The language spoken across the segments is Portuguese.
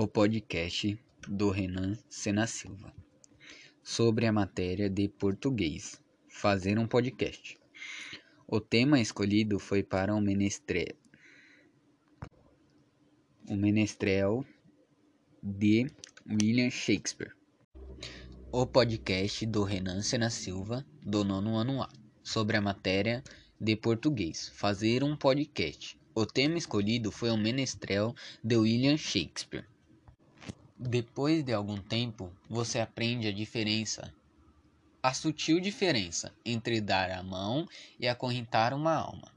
o podcast do Renan Sena Silva sobre a matéria de português. Fazer um podcast. O tema escolhido foi para o menestrel. O menestrel de William Shakespeare. O podcast do Renan Sena Silva, do nono ano A, sobre a matéria de português. Fazer um podcast. O tema escolhido foi o menestrel de William Shakespeare. Depois de algum tempo, você aprende a diferença, a sutil diferença entre dar a mão e acorrentar uma alma.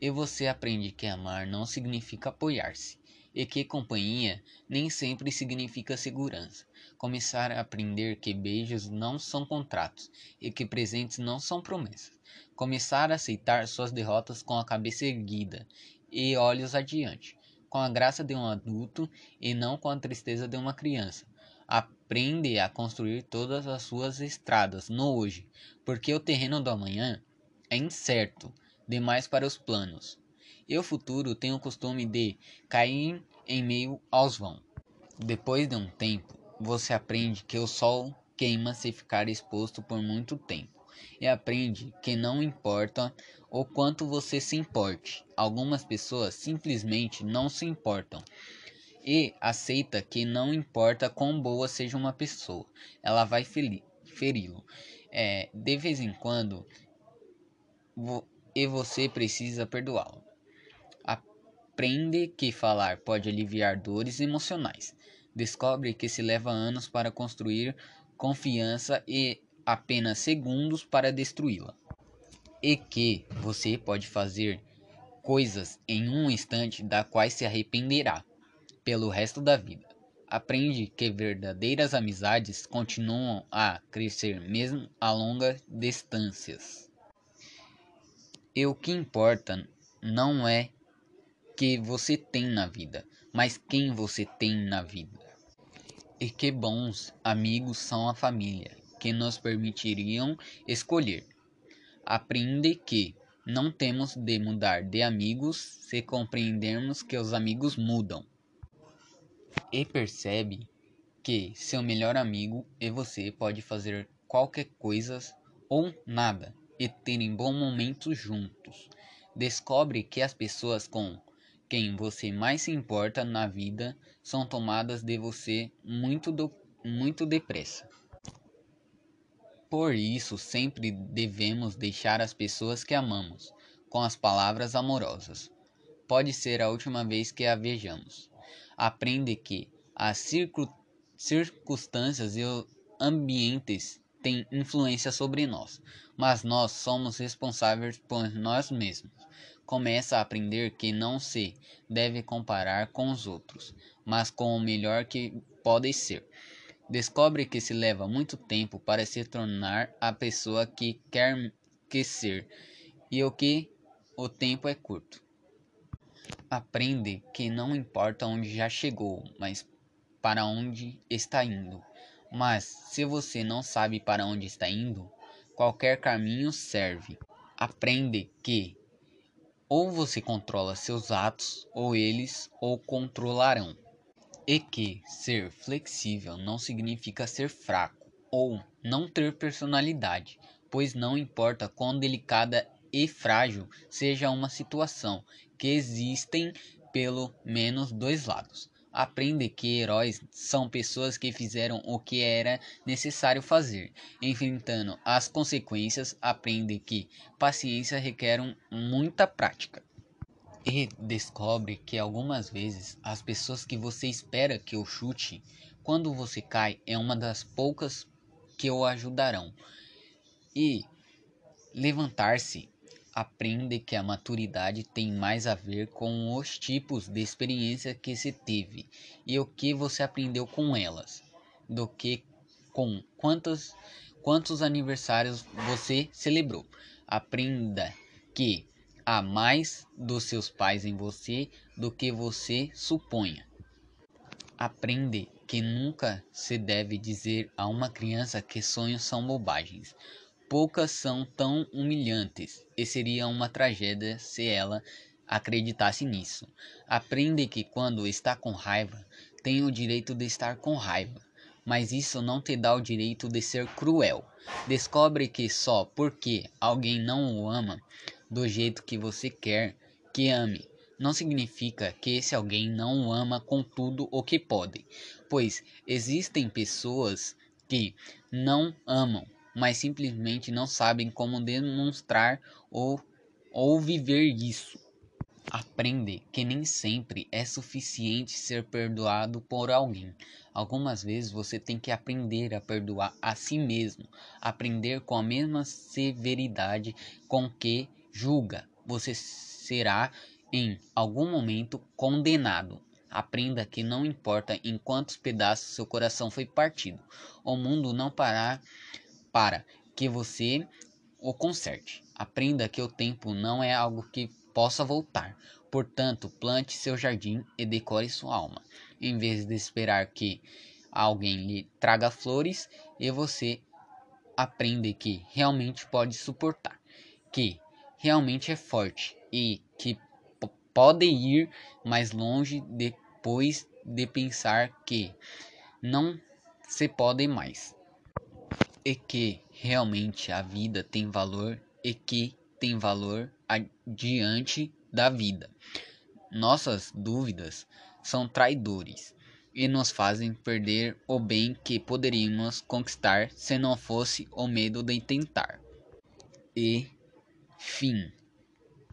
E você aprende que amar não significa apoiar-se, e que companhia nem sempre significa segurança. Começar a aprender que beijos não são contratos e que presentes não são promessas. Começar a aceitar suas derrotas com a cabeça erguida e olhos adiante com a graça de um adulto e não com a tristeza de uma criança. Aprende a construir todas as suas estradas no hoje, porque o terreno do amanhã é incerto demais para os planos. E o futuro tem o costume de cair em meio aos vão. Depois de um tempo, você aprende que o sol queima se ficar exposto por muito tempo e aprende que não importa o quanto você se importe. Algumas pessoas simplesmente não se importam e aceita que não importa quão boa seja uma pessoa, ela vai feri-lo. É, de vez em quando vo e você precisa perdoá-lo. Aprende que falar pode aliviar dores emocionais. Descobre que se leva anos para construir confiança e apenas segundos para destruí-la. E que você pode fazer coisas em um instante da quais se arrependerá pelo resto da vida. Aprende que verdadeiras amizades continuam a crescer mesmo a longas distâncias. E o que importa não é que você tem na vida, mas quem você tem na vida. E que bons amigos são a família que nos permitiriam escolher. Aprende que não temos de mudar de amigos se compreendermos que os amigos mudam. E percebe que seu melhor amigo e você pode fazer qualquer coisa ou nada e terem bons momentos juntos. Descobre que as pessoas com quem você mais se importa na vida são tomadas de você muito, do, muito depressa. Por isso, sempre devemos deixar as pessoas que amamos com as palavras amorosas. Pode ser a última vez que a vejamos. Aprende que as circunstâncias e ambientes têm influência sobre nós, mas nós somos responsáveis por nós mesmos. Começa a aprender que não se deve comparar com os outros, mas com o melhor que pode ser. Descobre que se leva muito tempo para se tornar a pessoa que quer que ser e o que o tempo é curto. Aprende que não importa onde já chegou, mas para onde está indo. Mas se você não sabe para onde está indo, qualquer caminho serve. Aprende que ou você controla seus atos, ou eles o controlarão e que ser flexível não significa ser fraco ou não ter personalidade, pois não importa quão delicada e frágil seja uma situação, que existem pelo menos dois lados. Aprende que heróis são pessoas que fizeram o que era necessário fazer, enfrentando as consequências. Aprende que paciência requer muita prática. E descobre que algumas vezes as pessoas que você espera que o chute quando você cai é uma das poucas que o ajudarão. E levantar-se aprende que a maturidade tem mais a ver com os tipos de experiência que se teve e o que você aprendeu com elas, do que com quantos, quantos aniversários você celebrou. Aprenda que há mais dos seus pais em você do que você suponha. Aprende que nunca se deve dizer a uma criança que sonhos são bobagens. Poucas são tão humilhantes e seria uma tragédia se ela acreditasse nisso. Aprende que quando está com raiva, tem o direito de estar com raiva, mas isso não te dá o direito de ser cruel. Descobre que só porque alguém não o ama do jeito que você quer que ame, não significa que esse alguém não o ama com tudo o que pode, pois existem pessoas que não amam, mas simplesmente não sabem como demonstrar ou, ou viver isso. Aprende que nem sempre é suficiente ser perdoado por alguém. Algumas vezes você tem que aprender a perdoar a si mesmo, aprender com a mesma severidade com que julga. Você será em algum momento condenado. Aprenda que não importa em quantos pedaços seu coração foi partido, o mundo não parar para que você o conserte. Aprenda que o tempo não é algo que possa voltar. Portanto, plante seu jardim e decore sua alma, em vez de esperar que alguém lhe traga flores e você aprende que realmente pode suportar, que realmente é forte e que pode ir mais longe depois de pensar que não se pode mais. E que realmente a vida tem valor e que tem valor diante da vida. Nossas dúvidas são traidores e nos fazem perder o bem que poderíamos conquistar se não fosse o medo de tentar. E Fim.